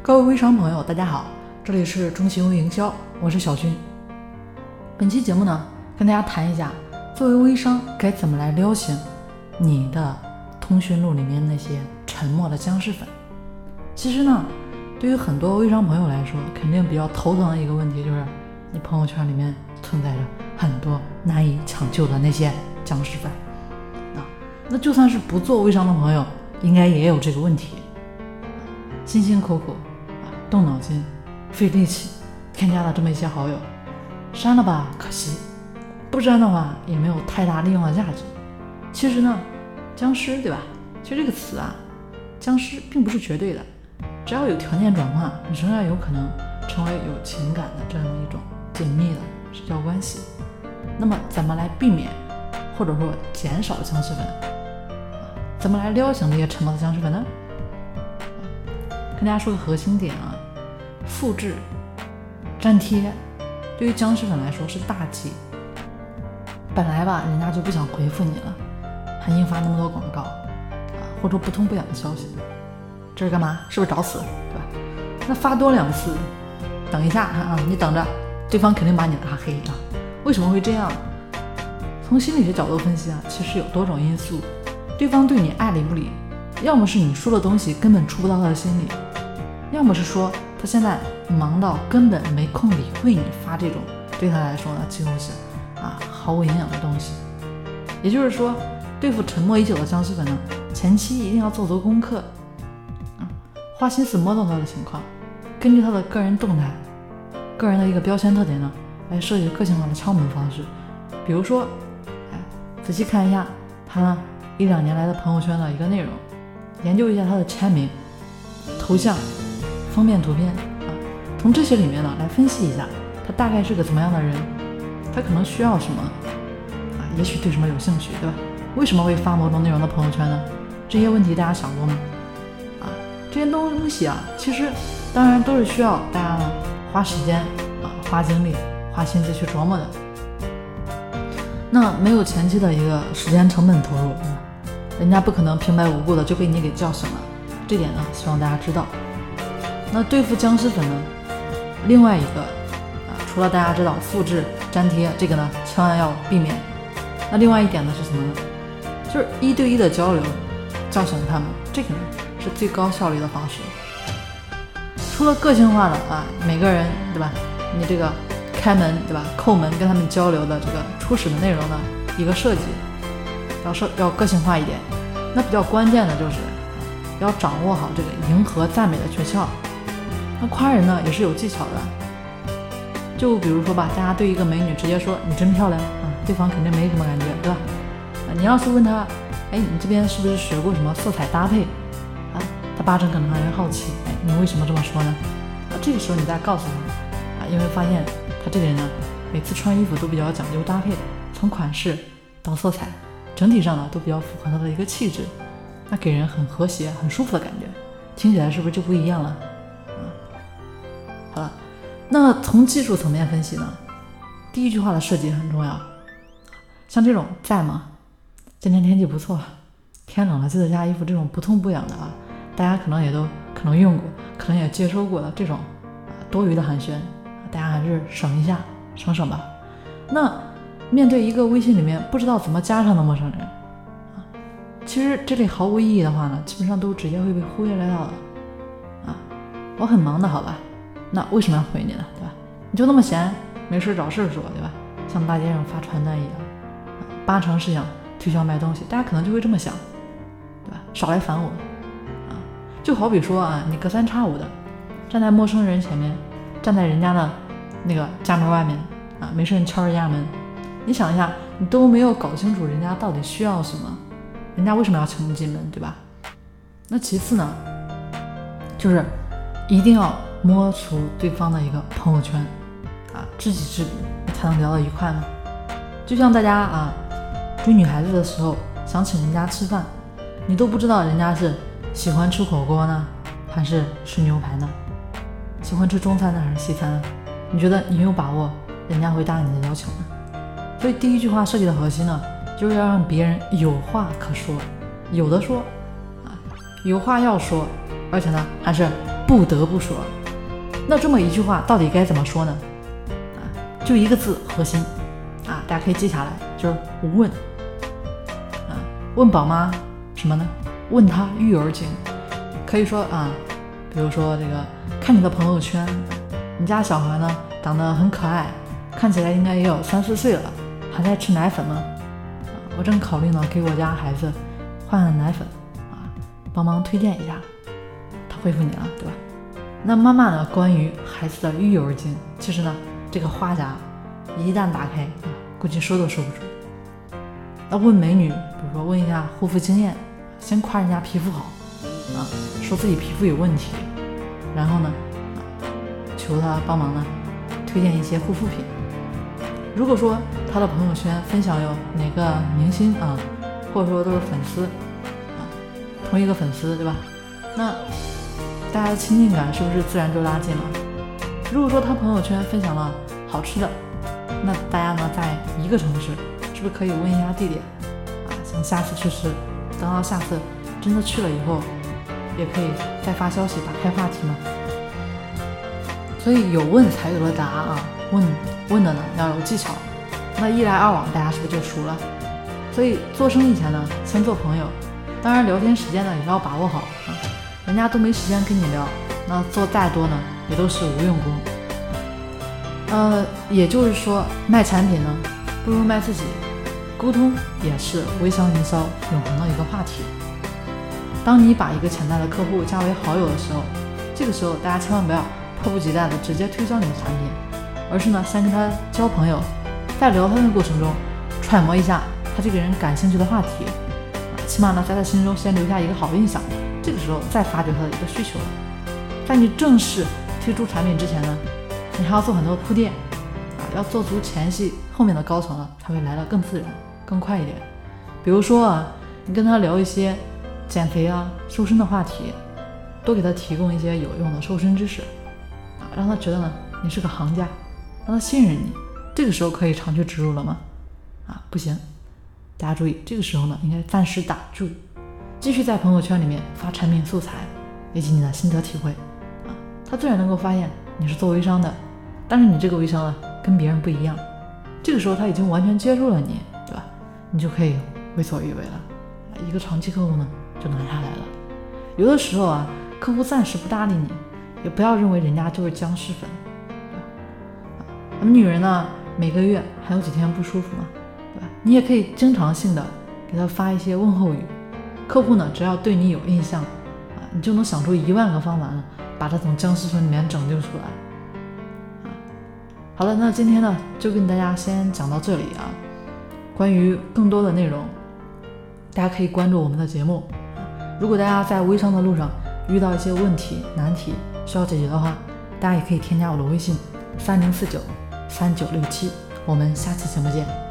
各位微商朋友，大家好，这里是中信微营销，我是小军。本期节目呢，跟大家谈一下，作为微商该怎么来撩醒你的通讯录里面那些沉默的僵尸粉。其实呢，对于很多微商朋友来说，肯定比较头疼的一个问题就是，你朋友圈里面存在着很多难以抢救的那些僵尸粉。啊，那就算是不做微商的朋友，应该也有这个问题。辛辛苦苦，动脑筋，费力气添加了这么一些好友，删了吧，可惜；不删的话，也没有太大利用的价值。其实呢，僵尸对吧？其实这个词啊，僵尸并不是绝对的，只要有条件转换，仍然有可能成为有情感的这样一种紧密的社交关系。那么，怎么来避免或者说减少僵尸粉？怎么来撩醒那些沉默的僵尸粉呢？跟大家说个核心点啊，复制、粘贴，对于僵尸粉来说是大忌。本来吧，人家就不想回复你了，还硬发那么多广告啊，或者不痛不痒的消息，这是干嘛？是不是找死？对吧？那发多两次，等一下啊，你等着，对方肯定把你拉黑啊。为什么会这样？从心理学角度分析啊，其实有多种因素，对方对你爱理不理，要么是你说的东西根本触不到他的心里。要么是说他现在忙到根本没空理会你发这种对他来说呢几乎是啊毫无营养的东西。也就是说，对付沉默已久的僵尸粉呢，前期一定要做足功课，啊，花心思摸懂他的情况，根据他的个人动态、个人的一个标签特点呢，来设计个性化的敲门方式。比如说，哎，仔细看一下他一两年来的朋友圈的一个内容，研究一下他的签名、头像。封面图片啊，从这些里面呢来分析一下，他大概是个怎么样的人，他可能需要什么啊？也许对什么有兴趣，对吧？为什么会发某种内容的朋友圈呢？这些问题大家想过吗？啊，这些东西啊，其实当然都是需要大家花时间啊、花精力、花心思去琢磨的。那没有前期的一个时间成本投入，人家不可能平白无故的就被你给叫醒了。这点呢，希望大家知道。那对付僵尸粉呢？另外一个啊，除了大家知道复制粘贴这个呢，千万要避免。那另外一点呢是什么呢？就是一对一的交流，叫醒他们，这个呢是最高效率的方式。除了个性化的啊，每个人对吧？你这个开门对吧？叩门跟他们交流的这个初始的内容呢，一个设计要设要个性化一点。那比较关键的就是要掌握好这个迎合赞美的诀窍。那夸人呢也是有技巧的，就比如说吧，大家对一个美女直接说你真漂亮啊，对方肯定没什么感觉，对吧？啊，你要是问他，哎，你这边是不是学过什么色彩搭配啊？他八成可能还会好奇，哎，你为什么这么说呢？啊，这个时候你再告诉他，啊，因为发现他这个人呢，每次穿衣服都比较讲究搭配，从款式到色彩，整体上呢都比较符合他的一个气质，那给人很和谐、很舒服的感觉，听起来是不是就不一样了？那从技术层面分析呢，第一句话的设计很重要。像这种在吗？今天天气不错，天冷了记得加衣服。这种不痛不痒的啊，大家可能也都可能用过，可能也接收过的这种啊多余的寒暄，大家还是省一下，省省吧。那面对一个微信里面不知道怎么加上的陌生人啊，其实这类毫无意义的话呢，基本上都直接会被忽略掉的啊。我很忙的，好吧。那为什么要回你呢？对吧？你就那么闲，没事找事说，对吧？像大街上发传单一样，八成是想推销卖东西，大家可能就会这么想，对吧？少来烦我啊！就好比说啊，你隔三差五的站在陌生人前面，站在人家的那个家门外面啊，没事你敲人家门，你想一下，你都没有搞清楚人家到底需要什么，人家为什么要请你进门，对吧？那其次呢，就是一定要。摸出对方的一个朋友圈，啊，知己知彼才能聊到一块呢。就像大家啊追女孩子的时候，想请人家吃饭，你都不知道人家是喜欢吃火锅呢，还是吃牛排呢？喜欢吃中餐呢，还是西餐呢？你觉得你有把握人家会答应你的要求呢？所以第一句话设计的核心呢，就是要让别人有话可说，有的说啊，有话要说，而且呢还是。不得不说。那这么一句话到底该怎么说呢？啊，就一个字，核心啊，大家可以记下来，就是问。啊，问宝妈什么呢？问她育儿经，可以说啊，比如说这个，看你的朋友圈，你家小孩呢长得很可爱，看起来应该也有三四岁了，还在吃奶粉吗？啊，我正考虑呢，给我家孩子换奶粉，啊，帮忙推荐一下。他回复你了，对吧？那妈妈呢？关于孩子的育儿经，其实呢，这个话匣一旦打开，啊，估计说都说不准。那问美女，比如说问一下护肤经验。先夸人家皮肤好，啊，说自己皮肤有问题，然后呢，求她帮忙呢，推荐一些护肤品。如果说她的朋友圈分享有哪个明星啊，或者说都是粉丝啊，同一个粉丝对吧？那大家的亲近感是不是自然就拉近了？如果说他朋友圈分享了好吃的，那大家呢在一个城市，是不是可以问一下地点啊？想下次去吃。等到下次真的去了以后，也可以再发消息打开话题嘛。所以有问才有了答啊，问问的呢要有技巧，那一来二往大家是不是就熟了？所以做生意前呢，先做朋友，当然聊天时间呢也要把握好啊，人家都没时间跟你聊，那做再多呢也都是无用功。呃，也就是说卖产品呢不如卖自己。沟通也是微商营销永恒的一个话题。当你把一个潜在的客户加为好友的时候，这个时候大家千万不要迫不及待的直接推销你的产品，而是呢先跟他交朋友，在聊天的过程中揣摩一下他这个人感兴趣的话题，起码呢在他心中先留下一个好印象。这个时候再发掘他的一个需求了。在你正式推出产品之前呢，你还要做很多铺垫啊，要做足前戏，后面的高层呢才会来的更自然。更快一点，比如说啊，你跟他聊一些减肥啊、瘦身的话题，多给他提供一些有用的瘦身知识啊，让他觉得呢你是个行家，让他信任你。这个时候可以长驱直入了吗？啊，不行。大家注意，这个时候呢应该暂时打住，继续在朋友圈里面发产品素材以及你的心得体会啊，他自然能够发现你是做微商的，但是你这个微商呢跟别人不一样。这个时候他已经完全接受了你。对吧你就可以为所欲为了，一个长期客户呢就拿下来了。有的时候啊，客户暂时不搭理你，也不要认为人家就是僵尸粉，对吧？咱们女人呢，每个月还有几天不舒服嘛，对吧？你也可以经常性的给他发一些问候语。客户呢，只要对你有印象啊，你就能想出一万个方法呢，把他从僵尸村里面拯救出来。好了，那今天呢，就跟大家先讲到这里啊。关于更多的内容，大家可以关注我们的节目。如果大家在微商的路上遇到一些问题难题需要解决的话，大家也可以添加我的微信：三零四九三九六七。我们下期节目见。